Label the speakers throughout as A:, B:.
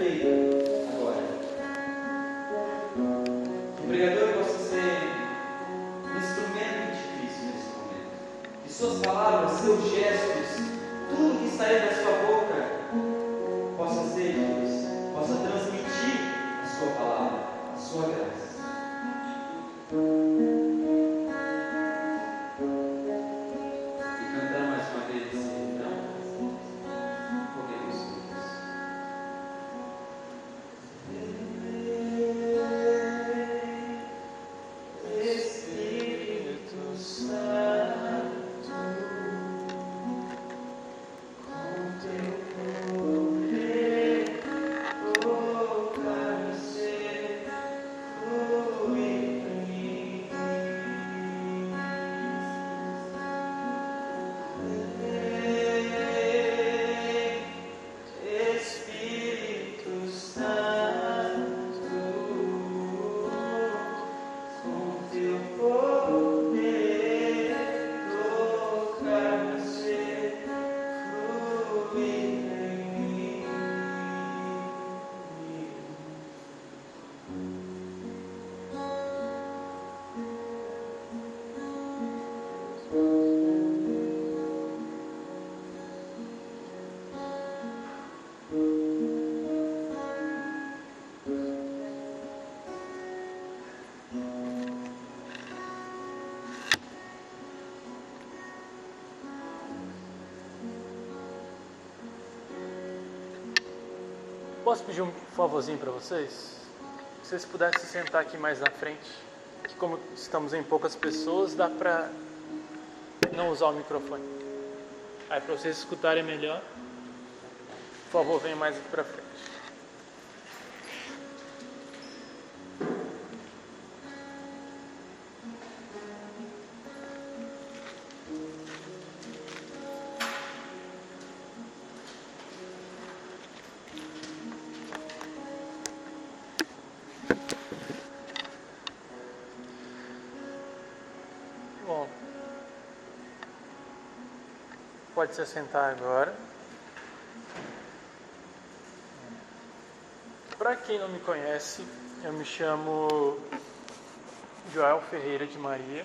A: made.
B: Posso pedir um favorzinho para vocês? Se vocês pudessem sentar aqui mais na frente, que como estamos em poucas pessoas, dá para não usar o microfone. Aí para vocês escutarem melhor, por favor, venha mais aqui para frente. Pode se sentar agora. Para quem não me conhece, eu me chamo Joel Ferreira de Maria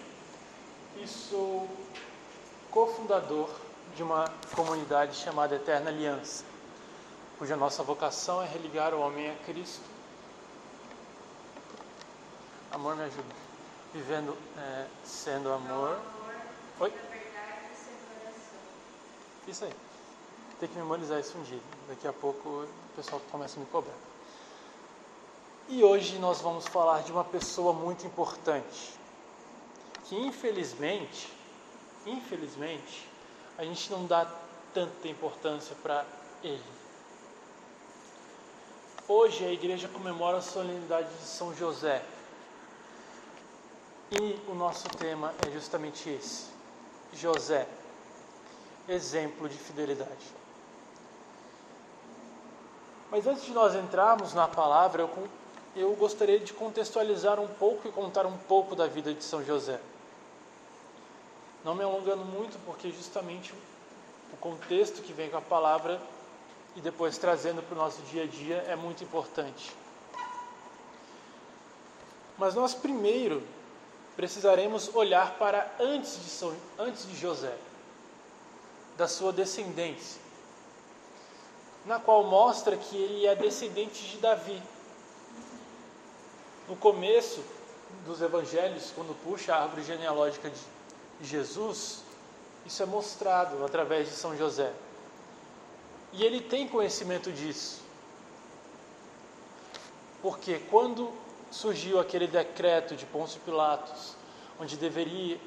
B: e sou cofundador de uma comunidade chamada Eterna Aliança, cuja nossa vocação é religar o homem a Cristo. Amor, me ajuda. Vivendo, é, sendo amor. Oi? Isso aí. Tem que memorizar isso um dia. Daqui a pouco o pessoal começa a me cobrar. E hoje nós vamos falar de uma pessoa muito importante, que infelizmente, infelizmente, a gente não dá tanta importância para ele. Hoje a igreja comemora a solenidade de São José. E o nosso tema é justamente esse: José, exemplo de fidelidade. Mas antes de nós entrarmos na palavra, eu, eu gostaria de contextualizar um pouco e contar um pouco da vida de São José. Não me alongando muito, porque justamente o contexto que vem com a palavra e depois trazendo para o nosso dia a dia é muito importante. Mas nós primeiro precisaremos olhar para antes de, São, antes de José, da sua descendência, na qual mostra que ele é descendente de Davi. No começo dos evangelhos, quando puxa a árvore genealógica de Jesus, isso é mostrado através de São José. E ele tem conhecimento disso. Porque quando surgiu aquele decreto de Pôncio Pilatos, onde deveria,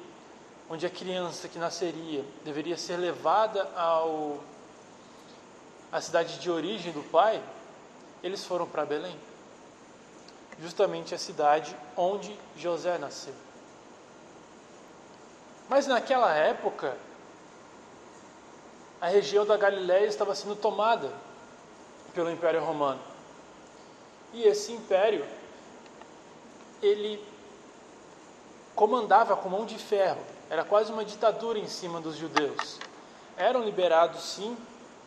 B: onde a criança que nasceria deveria ser levada ao à cidade de origem do pai, eles foram para Belém. Justamente a cidade onde José nasceu. Mas naquela época, a região da Galiléia estava sendo tomada pelo Império Romano. E esse império ele comandava com mão de ferro, era quase uma ditadura em cima dos judeus. Eram liberados sim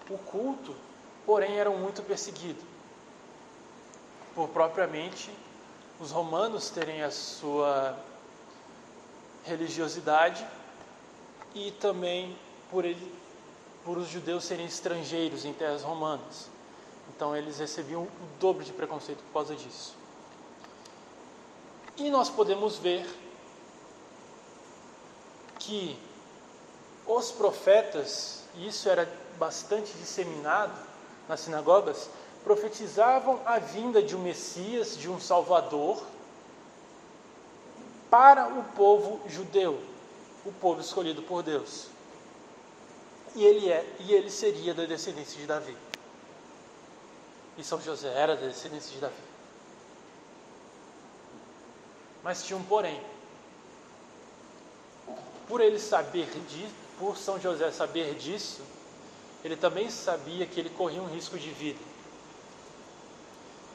B: o culto, porém eram muito perseguidos. por propriamente os romanos terem a sua religiosidade e também por, ele, por os judeus serem estrangeiros em terras romanas. Então eles recebiam o dobro de preconceito por causa disso. E nós podemos ver que os profetas, e isso era bastante disseminado nas sinagogas, profetizavam a vinda de um Messias, de um Salvador, para o povo judeu, o povo escolhido por Deus. E ele é, e ele seria da descendência de Davi. E São José era da descendência de Davi. Mas tinha um porém. Por ele saber disso, por São José saber disso, ele também sabia que ele corria um risco de vida.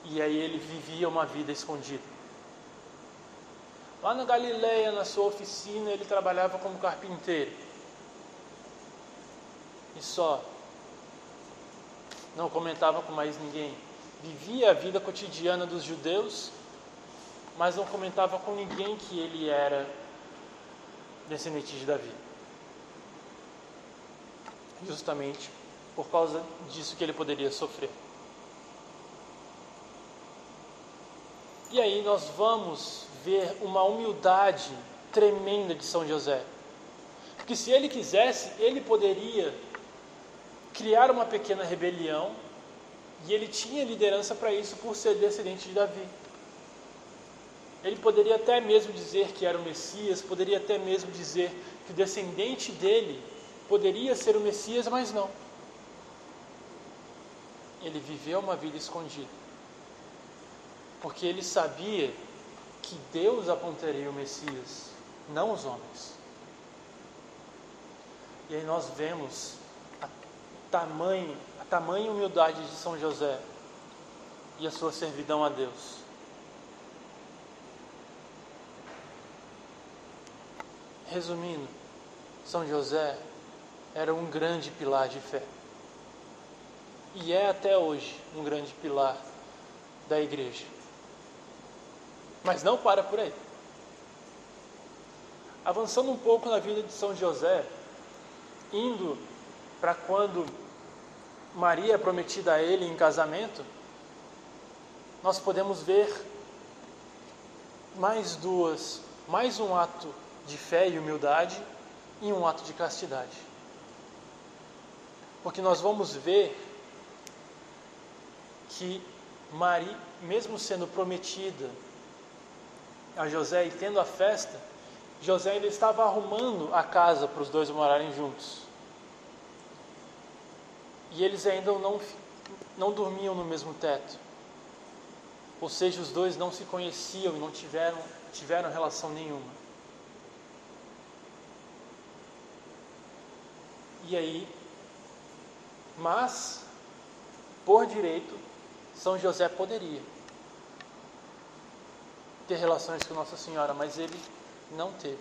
B: E aí ele vivia uma vida escondida. Lá na Galileia, na sua oficina, ele trabalhava como carpinteiro. E só. Não comentava com mais ninguém. Vivia a vida cotidiana dos judeus, mas não comentava com ninguém que ele era descendente de Davi. Justamente por causa disso que ele poderia sofrer. E aí nós vamos ver uma humildade tremenda de São José. Porque se ele quisesse, ele poderia criar uma pequena rebelião e ele tinha liderança para isso por ser descendente de Davi. Ele poderia até mesmo dizer que era o Messias, poderia até mesmo dizer que o descendente dele poderia ser o Messias, mas não. Ele viveu uma vida escondida. Porque ele sabia que Deus apontaria o Messias, não os homens. E aí nós vemos a tamanha, a tamanha humildade de São José e a sua servidão a Deus. Resumindo, São José era um grande pilar de fé. E é até hoje um grande pilar da igreja. Mas não para por aí. Avançando um pouco na vida de São José, indo para quando Maria é prometida a ele em casamento, nós podemos ver mais duas, mais um ato de fé e humildade e um ato de castidade. Porque nós vamos ver que Maria, mesmo sendo prometida a José e tendo a festa, José ainda estava arrumando a casa para os dois morarem juntos. E eles ainda não, não dormiam no mesmo teto. Ou seja, os dois não se conheciam e não tiveram, tiveram relação nenhuma. E aí, mas, por direito, São José poderia ter relações com Nossa Senhora, mas ele não teve.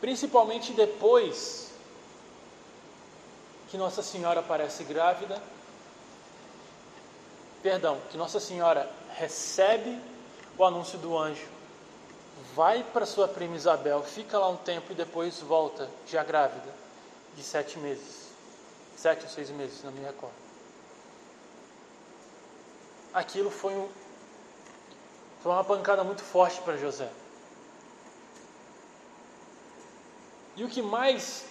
B: Principalmente depois que Nossa Senhora aparece grávida, perdão, que Nossa Senhora recebe o anúncio do anjo, vai para sua prima Isabel, fica lá um tempo e depois volta, já grávida de sete meses. Sete ou seis meses, não me recordo. Aquilo foi, um, foi uma pancada muito forte para José. E o que mais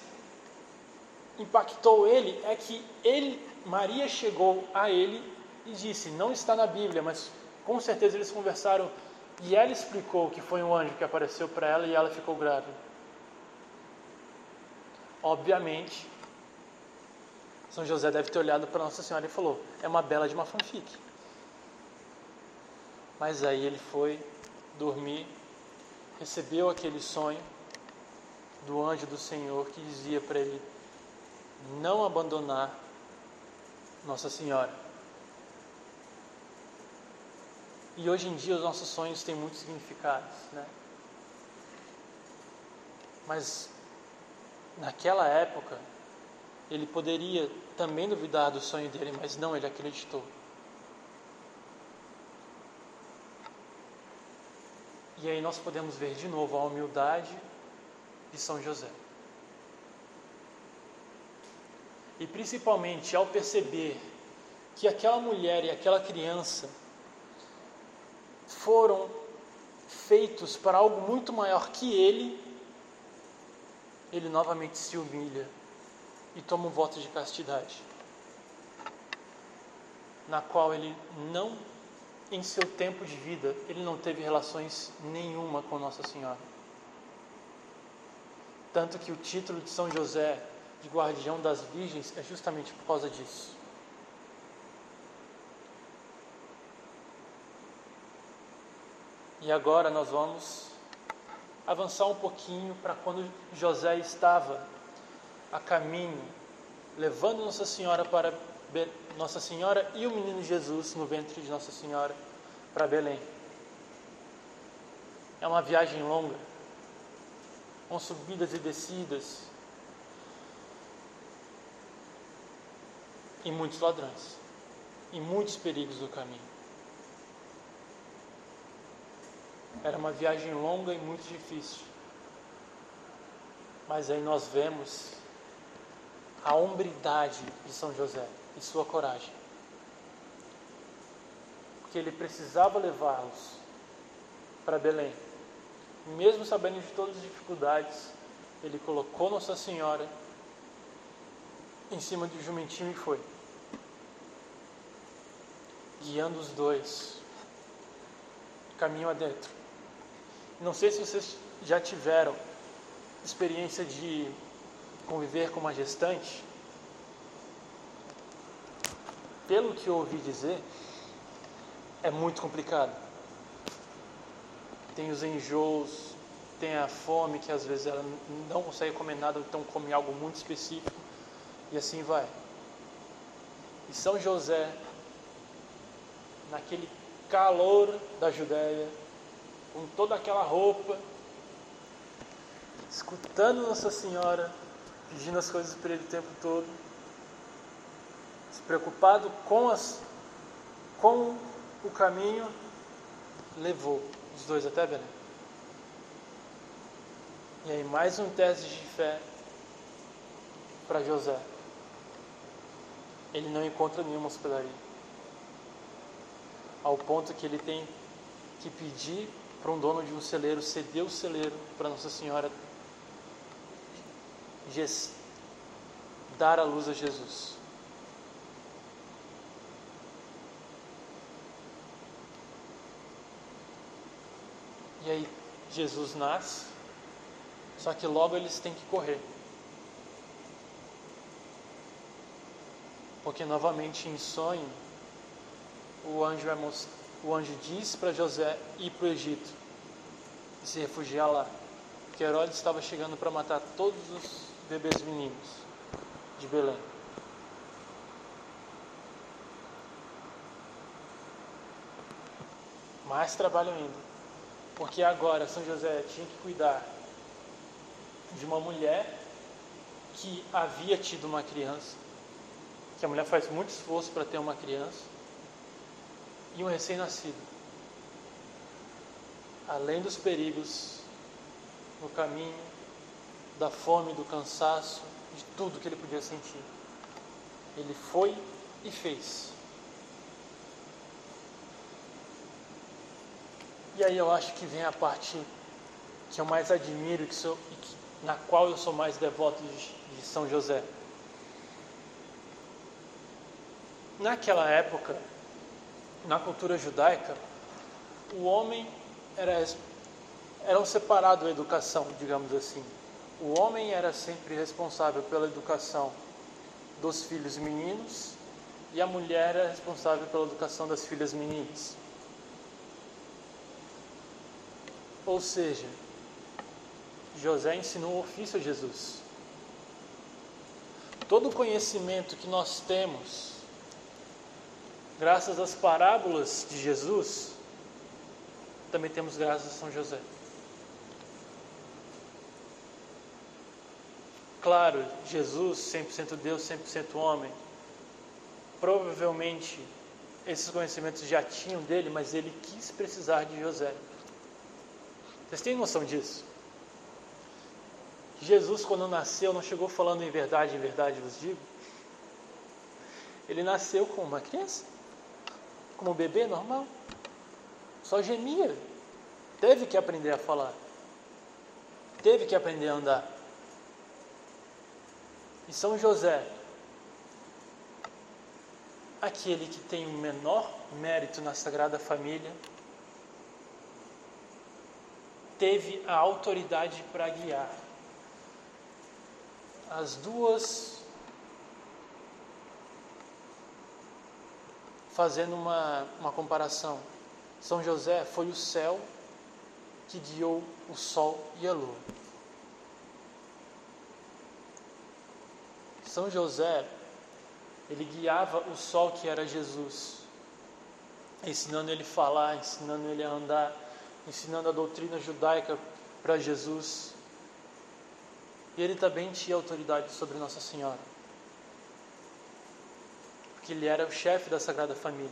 B: impactou ele é que ele, Maria chegou a ele e disse: Não está na Bíblia, mas com certeza eles conversaram e ela explicou que foi um anjo que apareceu para ela e ela ficou grávida. Obviamente, São José deve ter olhado para Nossa Senhora e falou: é uma bela de uma fanfic. Mas aí ele foi dormir, recebeu aquele sonho do anjo do Senhor que dizia para ele não abandonar Nossa Senhora. E hoje em dia os nossos sonhos têm muitos significados, né? Mas naquela época, ele poderia também duvidar do sonho dele, mas não, ele acreditou. E aí nós podemos ver de novo a humildade de São José. E principalmente ao perceber que aquela mulher e aquela criança foram feitos para algo muito maior que ele ele novamente se humilha e toma um voto de castidade, na qual ele não, em seu tempo de vida, ele não teve relações nenhuma com Nossa Senhora. Tanto que o título de São José de guardião das virgens é justamente por causa disso. E agora nós vamos avançar um pouquinho para quando José estava a caminho, levando Nossa Senhora para Be Nossa Senhora e o menino Jesus no ventre de Nossa Senhora para Belém. É uma viagem longa, com subidas e descidas, e muitos ladrões, e muitos perigos do caminho. Era uma viagem longa e muito difícil. Mas aí nós vemos a hombridade de São José e sua coragem. Porque ele precisava levá-los para Belém. Mesmo sabendo de todas as dificuldades, ele colocou Nossa Senhora em cima do jumentinho e foi. Guiando os dois caminho adentro. Não sei se vocês já tiveram experiência de conviver com uma gestante. Pelo que eu ouvi dizer, é muito complicado. Tem os enjoos, tem a fome, que às vezes ela não consegue comer nada, então come algo muito específico, e assim vai. E São José, naquele calor da Judéia, com toda aquela roupa, escutando Nossa Senhora, pedindo as coisas para ele o tempo todo, se preocupado com, as, com o caminho, levou os dois até Belém. E aí, mais um teste de fé para José. Ele não encontra nenhuma hospedaria. Ao ponto que ele tem que pedir para um dono de um celeiro ceder o celeiro para Nossa Senhora dar a luz a Jesus. E aí Jesus nasce, só que logo eles têm que correr. Porque novamente em sonho, o anjo vai mostrar o anjo disse para José ir para o Egito e se refugiar lá, que Herodes estava chegando para matar todos os bebês meninos de Belém. Mais trabalho ainda, porque agora São José tinha que cuidar de uma mulher que havia tido uma criança, que a mulher faz muito esforço para ter uma criança, e um recém-nascido. Além dos perigos no caminho, da fome, do cansaço, de tudo que ele podia sentir. Ele foi e fez. E aí eu acho que vem a parte que eu mais admiro que sou, e que, na qual eu sou mais devoto de, de São José. Naquela época, na cultura judaica, o homem era, era um separado da educação, digamos assim. O homem era sempre responsável pela educação dos filhos meninos e a mulher era responsável pela educação das filhas meninas. Ou seja, José ensinou o ofício a Jesus. Todo o conhecimento que nós temos graças às parábolas de Jesus, também temos graças a São José. Claro, Jesus, 100% Deus, 100% homem, provavelmente esses conhecimentos já tinham dele, mas ele quis precisar de José. Vocês têm noção disso? Jesus, quando nasceu, não chegou falando em verdade, em verdade vos digo. Ele nasceu como uma criança, como bebê normal. Só gemia. Teve que aprender a falar. Teve que aprender a andar. E São José, aquele que tem o menor mérito na Sagrada Família, teve a autoridade para guiar as duas fazendo uma, uma comparação. São José foi o céu que guiou o sol e a lua. São José, ele guiava o sol que era Jesus, ensinando ele a falar, ensinando ele a andar, ensinando a doutrina judaica para Jesus. E ele também tinha autoridade sobre Nossa Senhora. Porque ele era o chefe da Sagrada Família.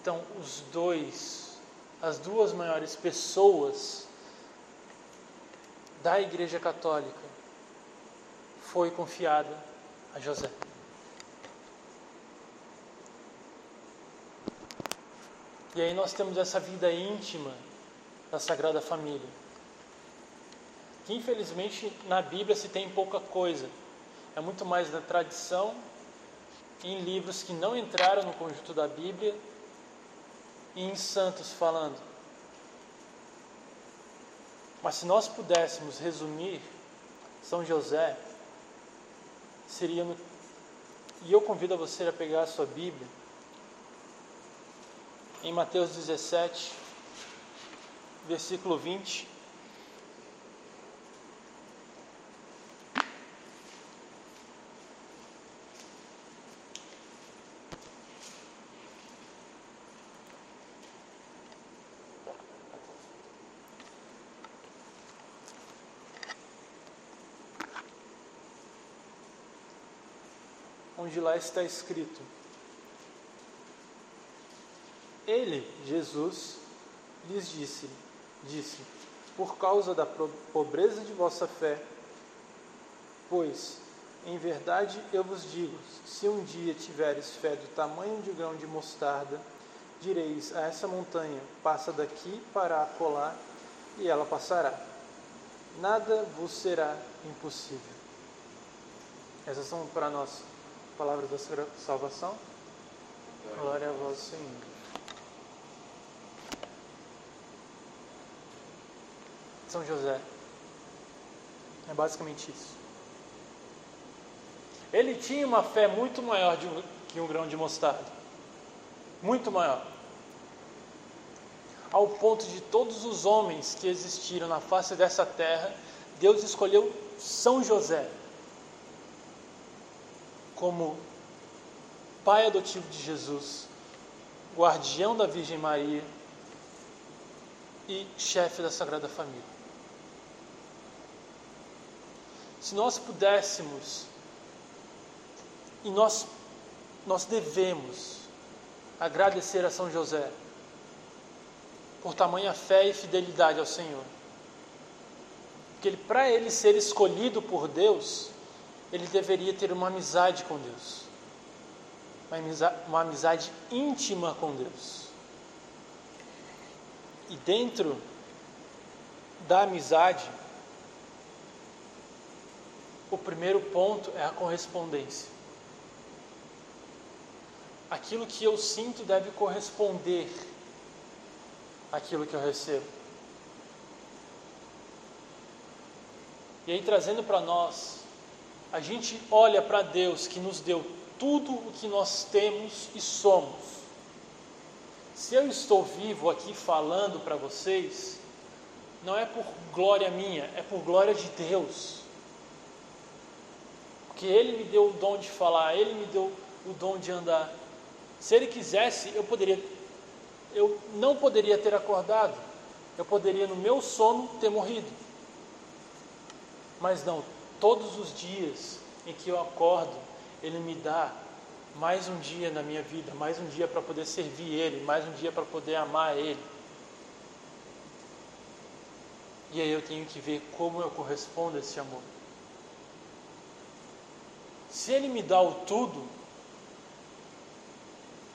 B: Então, os dois, as duas maiores pessoas da Igreja Católica foi confiada a José. E aí nós temos essa vida íntima da Sagrada Família que infelizmente na Bíblia se tem pouca coisa. É muito mais da tradição, em livros que não entraram no conjunto da Bíblia e em santos falando. Mas se nós pudéssemos resumir São José, seria no... E eu convido a você a pegar a sua Bíblia em Mateus 17, versículo 20. Onde lá está escrito: Ele, Jesus, lhes disse, disse: Por causa da pobreza de vossa fé, pois em verdade eu vos digo: se um dia tiveres fé do tamanho de grão de mostarda, direis a essa montanha: passa daqui para acolá, e ela passará. Nada vos será impossível. Essas são para nós Palavra da salvação. Glória a vós, Senhor. São José. É basicamente isso. Ele tinha uma fé muito maior um, que um grão de mostarda. Muito maior. Ao ponto de todos os homens que existiram na face dessa terra, Deus escolheu São José como pai adotivo de Jesus, guardião da Virgem Maria e chefe da Sagrada Família. Se nós pudéssemos, e nós, nós devemos, agradecer a São José por tamanha fé e fidelidade ao Senhor. Porque para ele ser escolhido por Deus, ele deveria ter uma amizade com Deus, uma amizade, uma amizade íntima com Deus. E dentro da amizade, o primeiro ponto é a correspondência. Aquilo que eu sinto deve corresponder àquilo que eu recebo. E aí, trazendo para nós a gente olha para Deus que nos deu tudo o que nós temos e somos. Se eu estou vivo aqui falando para vocês, não é por glória minha, é por glória de Deus. Porque Ele me deu o dom de falar, Ele me deu o dom de andar. Se Ele quisesse, eu poderia, eu não poderia ter acordado, eu poderia no meu sono ter morrido. Mas não, todos os dias em que eu acordo, Ele me dá mais um dia na minha vida, mais um dia para poder servir Ele, mais um dia para poder amar Ele. E aí eu tenho que ver como eu correspondo a esse amor. Se Ele me dá o tudo,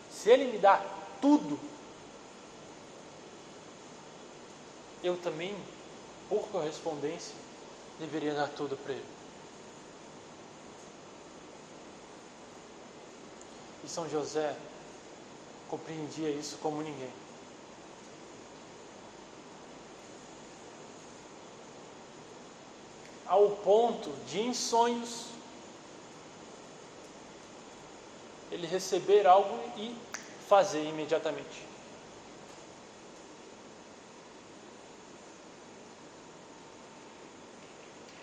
B: se Ele me dá tudo, eu também, por correspondência, deveria dar tudo para Ele. E São José compreendia isso como ninguém. Ao ponto de, em sonhos, ele receber algo e fazer imediatamente.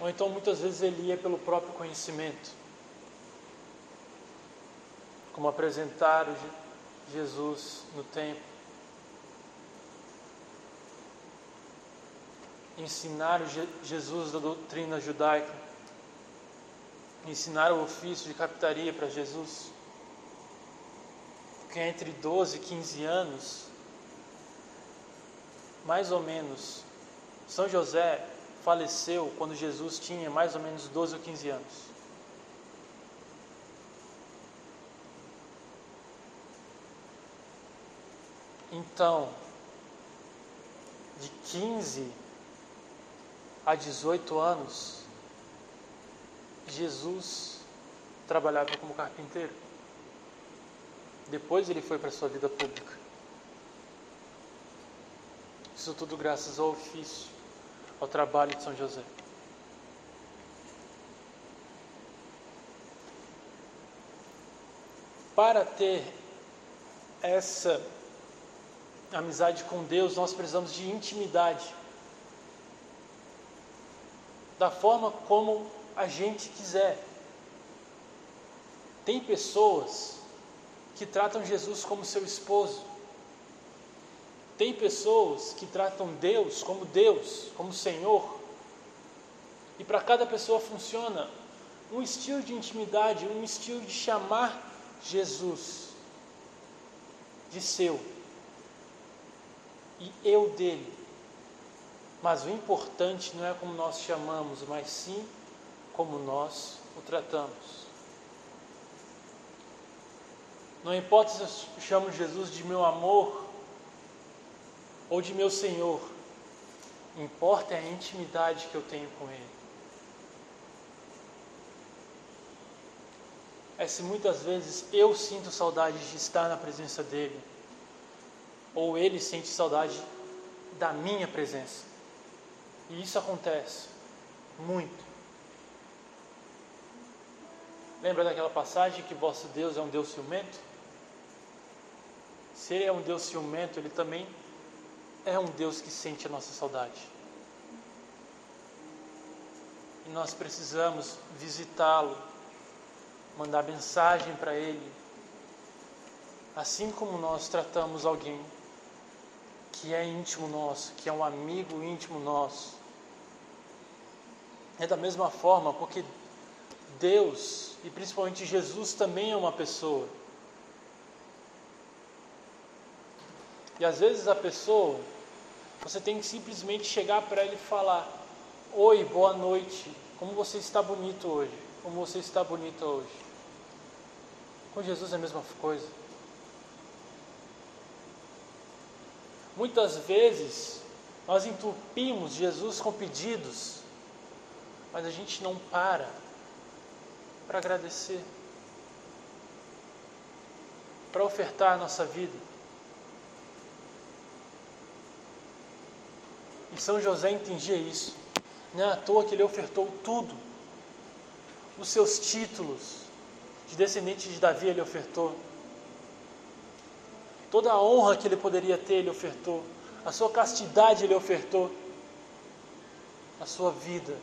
B: Ou então muitas vezes ele ia pelo próprio conhecimento. Como apresentar Jesus no templo. Ensinar Jesus da doutrina judaica. Ensinar o ofício de captaria para Jesus que é entre 12 e 15 anos, mais ou menos, São José faleceu quando Jesus tinha mais ou menos 12 ou 15 anos. Então, de 15 a 18 anos, Jesus trabalhava como carpinteiro. Depois ele foi para a sua vida pública. Isso tudo graças ao ofício, ao trabalho de São José. Para ter essa amizade com Deus, nós precisamos de intimidade. Da forma como a gente quiser. Tem pessoas que tratam Jesus como seu esposo. Tem pessoas que tratam Deus como Deus, como Senhor. E para cada pessoa funciona um estilo de intimidade, um estilo de chamar Jesus de seu e eu dele. Mas o importante não é como nós chamamos, mas sim como nós o tratamos. Não importa se eu chamo Jesus de meu amor ou de meu Senhor, importa é a intimidade que eu tenho com Ele. É se muitas vezes eu sinto saudade de estar na presença dEle, ou Ele sente saudade da minha presença. E isso acontece muito. Lembra daquela passagem que vosso Deus é um Deus ciumento? Se ele é um Deus ciumento, ele também é um Deus que sente a nossa saudade. E nós precisamos visitá-lo, mandar mensagem para ele, assim como nós tratamos alguém que é íntimo nosso, que é um amigo íntimo nosso. É da mesma forma, porque Deus e principalmente Jesus também é uma pessoa. E às vezes a pessoa, você tem que simplesmente chegar para ela e falar: Oi, boa noite, como você está bonito hoje? Como você está bonita hoje? Com Jesus é a mesma coisa. Muitas vezes nós entupimos Jesus com pedidos, mas a gente não para para agradecer, para ofertar a nossa vida. E São José entendia isso. Não é à toa que ele ofertou tudo. Os seus títulos de descendente de Davi ele ofertou. Toda a honra que ele poderia ter, ele ofertou. A sua castidade ele ofertou. A sua vida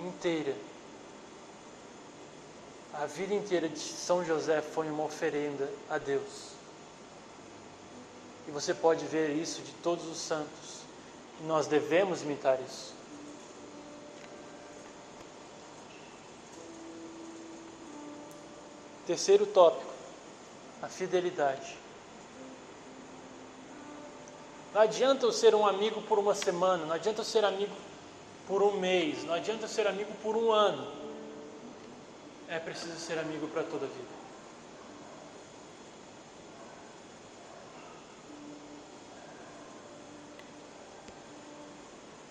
B: inteira. A vida inteira de São José foi uma oferenda a Deus. E você pode ver isso de todos os santos. Nós devemos imitar isso. Terceiro tópico, a fidelidade. Não adianta eu ser um amigo por uma semana, não adianta eu ser amigo por um mês, não adianta ser amigo por um ano. É preciso ser amigo para toda a vida.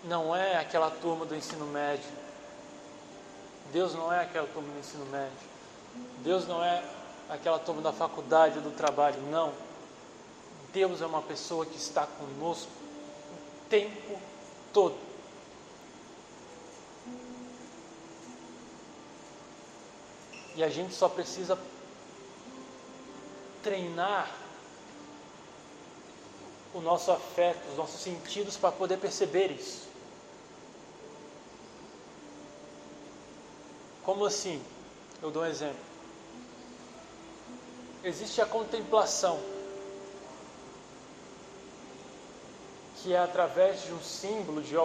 B: Não é aquela turma do ensino médio. Deus não é aquela turma do ensino médio. Deus não é aquela turma da faculdade, do trabalho. Não. Deus é uma pessoa que está conosco o tempo todo. E a gente só precisa treinar o nosso afeto, os nossos sentidos para poder perceber isso. Como assim? Eu dou um exemplo. Existe a contemplação, que é através de um símbolo, de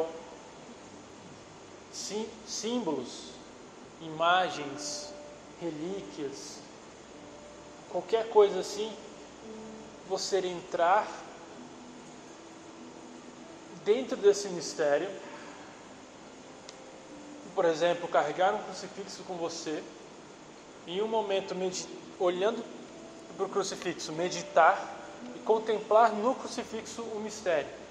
B: símbolos, imagens, relíquias, qualquer coisa assim, você entrar dentro desse mistério, por exemplo, carregar um crucifixo com você, em um momento olhando para o crucifixo, meditar e contemplar no crucifixo o mistério.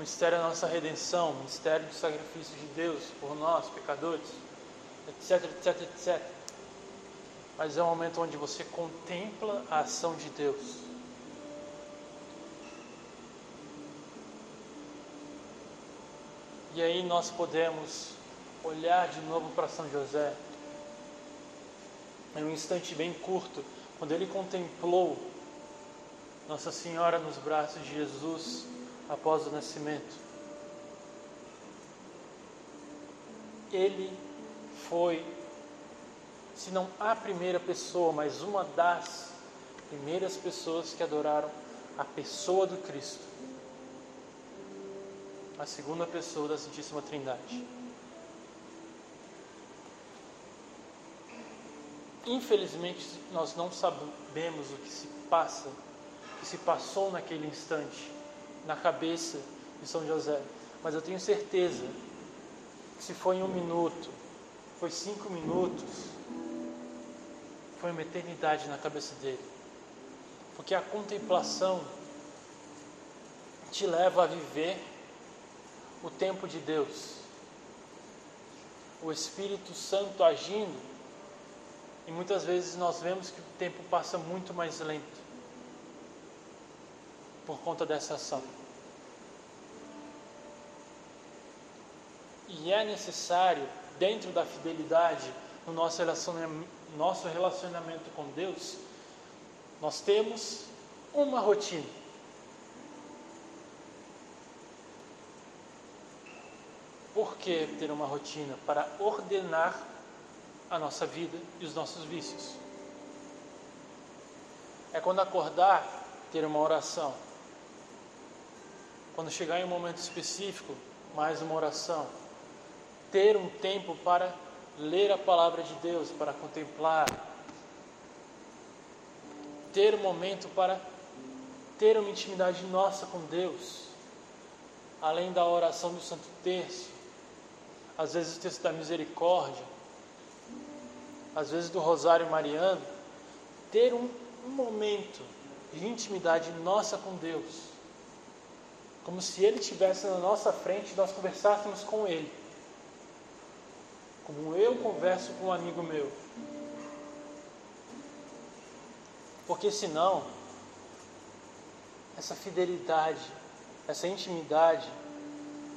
B: Mistério da nossa redenção, o mistério do sacrifício de Deus por nós, pecadores, etc, etc, etc. Mas é um momento onde você contempla a ação de Deus. E aí nós podemos olhar de novo para São José, em um instante bem curto, quando ele contemplou Nossa Senhora nos braços de Jesus após o nascimento. Ele foi, se não a primeira pessoa, mas uma das primeiras pessoas que adoraram a pessoa do Cristo, a segunda pessoa da Santíssima Trindade. Infelizmente, nós não sabemos o que se passa, o que se passou naquele instante na cabeça de São José, mas eu tenho certeza que se foi em um minuto, foi cinco minutos, foi uma eternidade na cabeça dele, porque a contemplação te leva a viver o tempo de Deus, o Espírito Santo agindo. E muitas vezes nós vemos que o tempo passa muito mais lento por conta dessa ação. E é necessário, dentro da fidelidade, no nosso relacionamento, nosso relacionamento com Deus, nós temos uma rotina. Por que ter uma rotina? Para ordenar a nossa vida e os nossos vícios. É quando acordar, ter uma oração. Quando chegar em um momento específico, mais uma oração. Ter um tempo para ler a palavra de Deus, para contemplar. Ter um momento para ter uma intimidade nossa com Deus. Além da oração do Santo Terço, às vezes o texto da misericórdia, às vezes do Rosário Mariano, ter um, um momento de intimidade nossa com Deus, como se Ele estivesse na nossa frente e nós conversássemos com Ele, como eu converso com um amigo meu. Porque senão, essa fidelidade, essa intimidade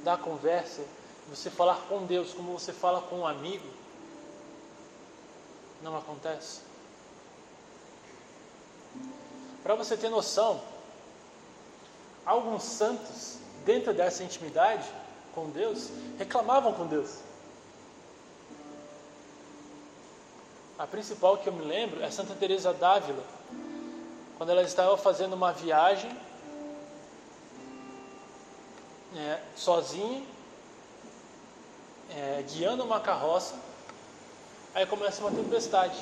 B: da conversa, você falar com Deus como você fala com um amigo, não acontece. Para você ter noção, alguns santos, dentro dessa intimidade com Deus, reclamavam com Deus. A principal que eu me lembro é Santa Teresa d'Ávila, quando ela estava fazendo uma viagem é, sozinha, é, guiando uma carroça Aí começa uma tempestade.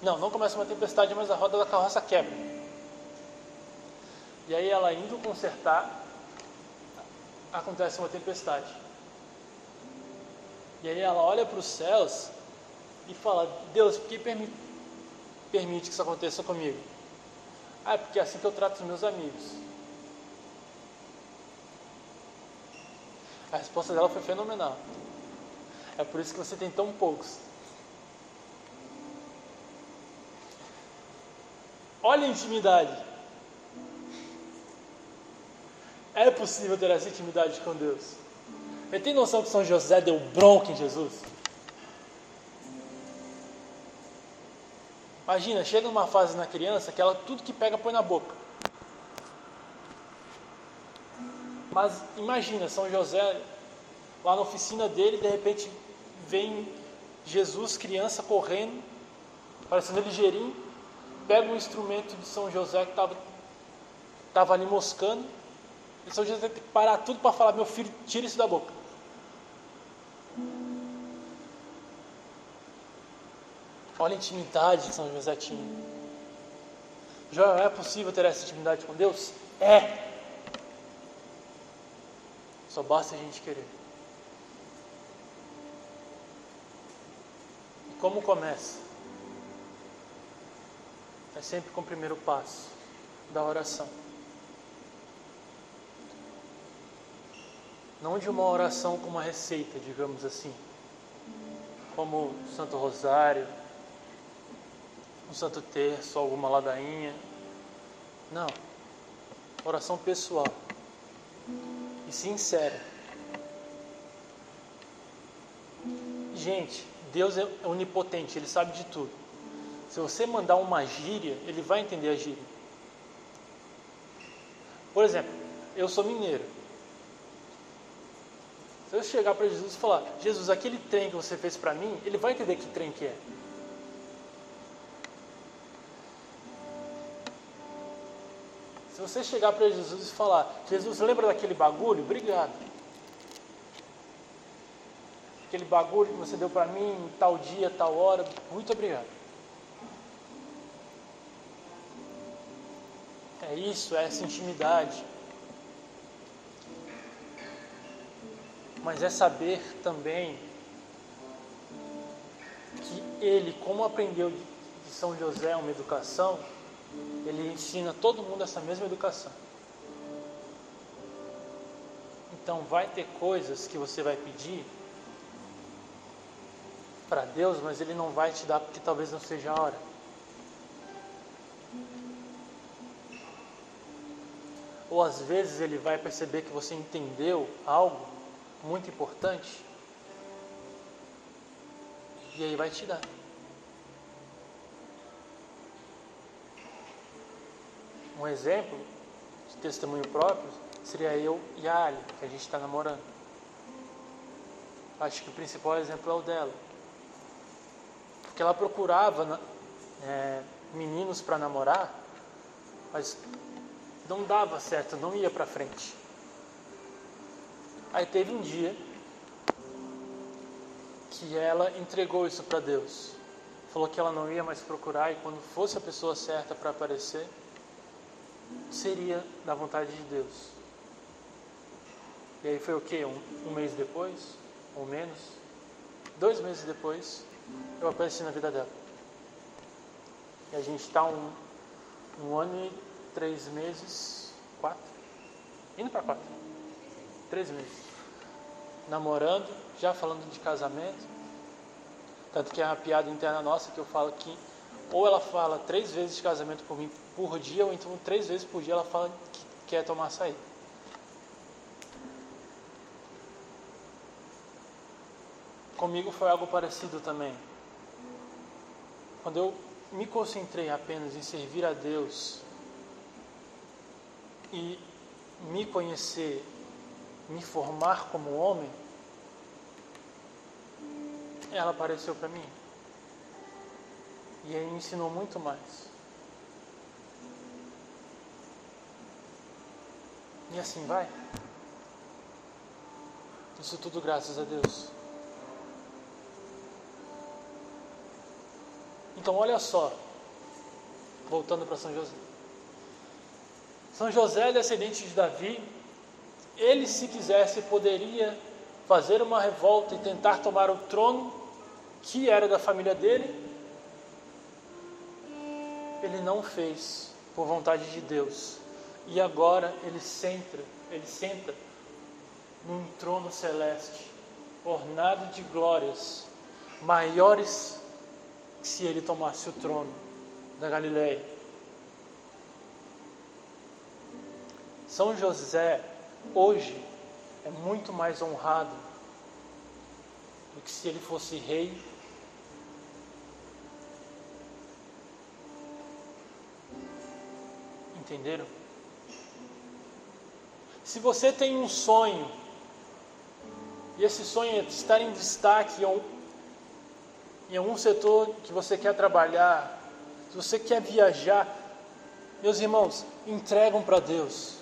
B: Não, não começa uma tempestade, mas a roda da carroça quebra. E aí ela indo consertar acontece uma tempestade. E aí ela olha para os céus e fala: Deus, por que permite, permite que isso aconteça comigo? Ah, é porque é assim que eu trato os meus amigos. A resposta dela foi fenomenal. É por isso que você tem tão poucos. Olha a intimidade. É possível ter essa intimidade com Deus. Você tem noção que São José deu bronca em Jesus? Imagina, chega numa fase na criança que ela tudo que pega põe na boca. Mas imagina, São José, lá na oficina dele, de repente vem Jesus, criança, correndo, parecendo ligeirinho, pega um instrumento de São José que estava tava ali moscando, São José tem que parar tudo para falar: meu filho, tira isso da boca. Olha a intimidade que São José tinha. Já é possível ter essa intimidade com Deus? É. Só basta a gente querer. E como começa? É sempre com o primeiro passo da oração. Não de uma oração com uma receita, digamos assim, como Santo Rosário, um Santo Terço, alguma ladainha. Não. Oração pessoal e sincera. Gente, Deus é onipotente, Ele sabe de tudo. Se você mandar uma gíria, Ele vai entender a gíria. Por exemplo, eu sou mineiro. Se eu chegar para Jesus e falar, Jesus, aquele trem que você fez para mim, ele vai entender que trem que é. Se você chegar para Jesus e falar, Jesus, lembra daquele bagulho? Obrigado. Aquele bagulho que você deu para mim, tal dia, tal hora, muito obrigado. É isso, é essa intimidade. Mas é saber também que ele, como aprendeu de São José uma educação, ele ensina todo mundo essa mesma educação. Então vai ter coisas que você vai pedir para Deus, mas Ele não vai te dar porque talvez não seja a hora. Ou às vezes Ele vai perceber que você entendeu algo muito importante e aí vai te dar. Um exemplo de testemunho próprio seria eu e a Ali, que a gente está namorando. Acho que o principal exemplo é o dela. Porque ela procurava é, meninos para namorar, mas não dava certo, não ia para frente. Aí teve um dia que ela entregou isso para Deus. Falou que ela não ia mais procurar e quando fosse a pessoa certa para aparecer, seria da vontade de Deus. E aí foi o que? Um, um, mês depois, ou menos, dois meses depois, eu apareci na vida dela. E a gente está um, um ano e três meses, quatro, indo para quatro, três meses, namorando, já falando de casamento. Tanto que é uma piada interna nossa que eu falo que ou ela fala três vezes de casamento por mim por dia, ou então três vezes por dia ela fala que quer tomar açaí. Comigo foi algo parecido também. Quando eu me concentrei apenas em servir a Deus e me conhecer, me formar como homem, ela apareceu para mim. E me ensinou muito mais. E assim vai. Isso tudo graças a Deus. Então olha só, voltando para São José. São José é descendente de Davi, ele, se quisesse, poderia fazer uma revolta e tentar tomar o trono que era da família dele. Ele não fez por vontade de Deus. E agora ele senta, ele senta num trono celeste, ornado de glórias maiores que se ele tomasse o trono da Galileia. São José hoje é muito mais honrado do que se ele fosse rei. Entenderam? Se você tem um sonho, e esse sonho é estar em destaque em algum setor que você quer trabalhar, se você quer viajar, meus irmãos, entregam para Deus.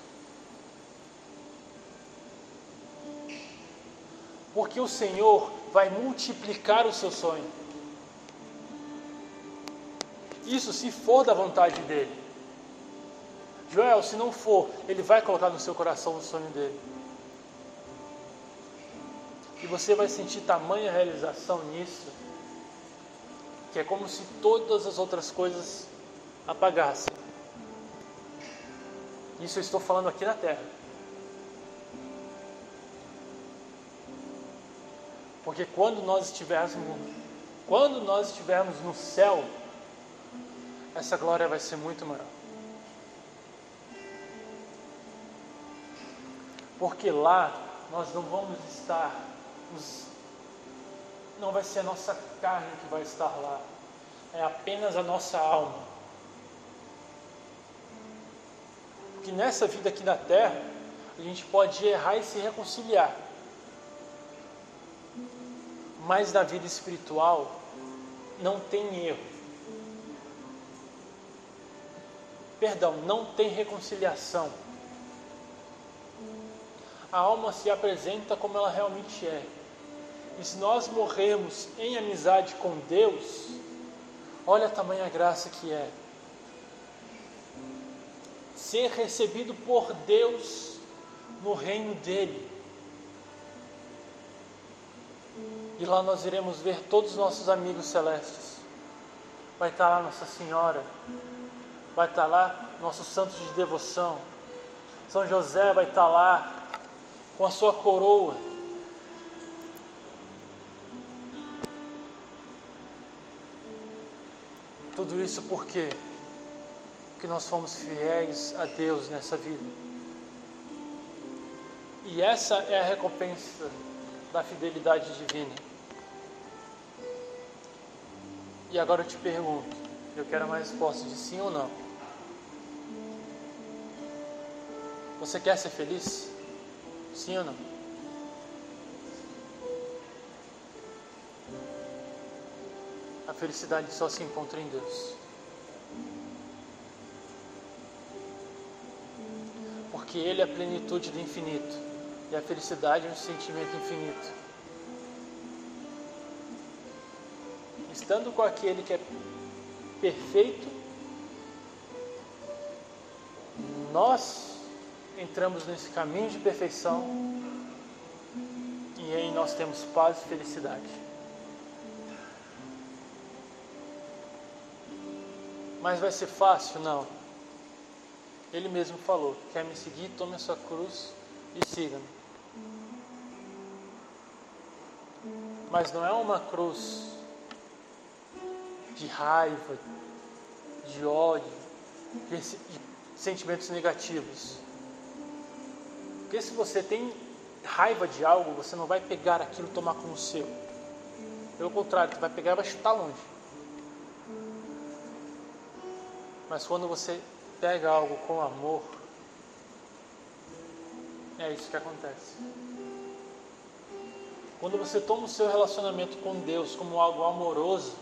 B: Porque o Senhor vai multiplicar o seu sonho. Isso se for da vontade dele. Joel, se não for, ele vai colocar no seu coração o sonho dele. E você vai sentir tamanha realização nisso, que é como se todas as outras coisas apagassem. Isso eu estou falando aqui na terra. Porque quando nós estivermos, quando nós estivermos no céu, essa glória vai ser muito maior. Porque lá nós não vamos estar, não vai ser a nossa carne que vai estar lá, é apenas a nossa alma. Porque nessa vida aqui na terra, a gente pode errar e se reconciliar. Mas na vida espiritual não tem erro. Perdão, não tem reconciliação. A alma se apresenta como ela realmente é. E se nós morrermos em amizade com Deus, olha a tamanha graça que é. Ser recebido por Deus no reino dele. E lá nós iremos ver todos os nossos amigos celestes. Vai estar lá Nossa Senhora, vai estar lá nossos santos de devoção. São José vai estar lá com a sua coroa. Tudo isso? Porque nós fomos fiéis a Deus nessa vida. E essa é a recompensa da fidelidade divina. E agora eu te pergunto, eu quero uma resposta de sim ou não. Você quer ser feliz? Sim ou não? A felicidade só se encontra em Deus. Porque Ele é a plenitude do infinito. E a felicidade é um sentimento infinito. Estando com aquele que é perfeito, nós entramos nesse caminho de perfeição e aí nós temos paz e felicidade. Mas vai ser fácil? Não. Ele mesmo falou: quer me seguir, tome a sua cruz e siga-me. Mas não é uma cruz de raiva, de ódio, de sentimentos negativos. Porque se você tem raiva de algo, você não vai pegar aquilo e tomar como seu. Pelo contrário, você vai pegar e vai chutar longe. Mas quando você pega algo com amor, é isso que acontece. Quando você toma o seu relacionamento com Deus como algo amoroso,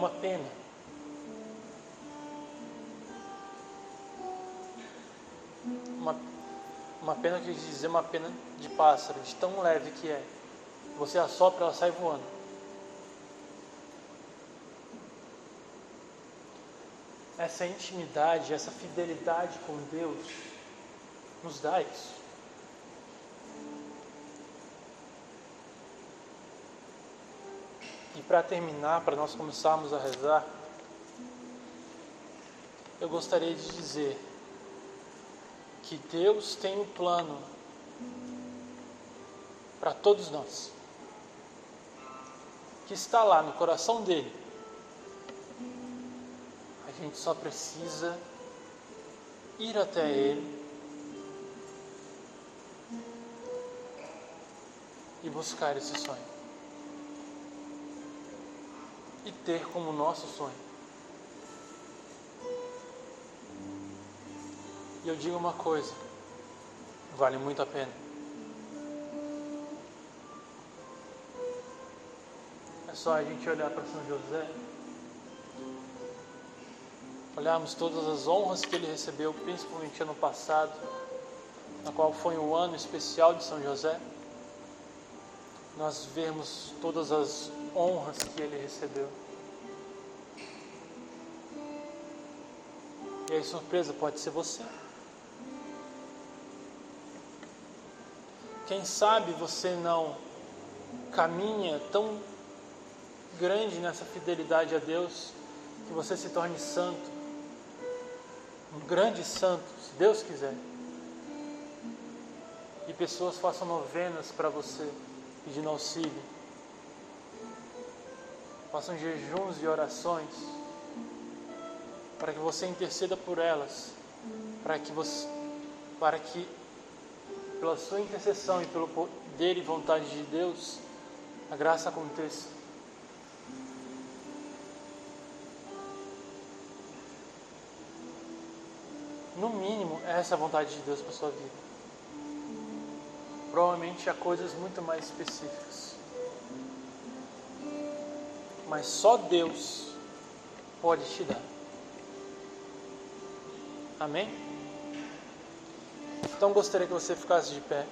B: uma pena uma, uma pena que dizer uma pena de pássaro, de tão leve que é. Você assopra, ela sai voando. essa intimidade, essa fidelidade com Deus, nos dá isso. E para terminar, para nós começarmos a rezar, eu gostaria de dizer que Deus tem um plano para todos nós, que está lá no coração dele. A gente só precisa ir até ele e buscar esse sonho e ter como nosso sonho. E eu digo uma coisa: vale muito a pena. É só a gente olhar para São José, olharmos todas as honras que ele recebeu, principalmente ano passado, na qual foi um ano especial de São José. Nós vemos todas as honras que ele recebeu. E aí, surpresa, pode ser você. Quem sabe você não caminha tão grande nessa fidelidade a Deus que você se torne santo, um grande santo, se Deus quiser. E pessoas façam novenas para você pedindo auxílio. Façam jejuns e orações para que você interceda por elas, para que você para que pela sua intercessão e pelo poder e vontade de Deus, a graça aconteça. No mínimo, é essa a vontade de Deus para sua vida. Provavelmente há coisas muito mais específicas. Mas só Deus pode te dar. Amém? Então gostaria que você ficasse de pé.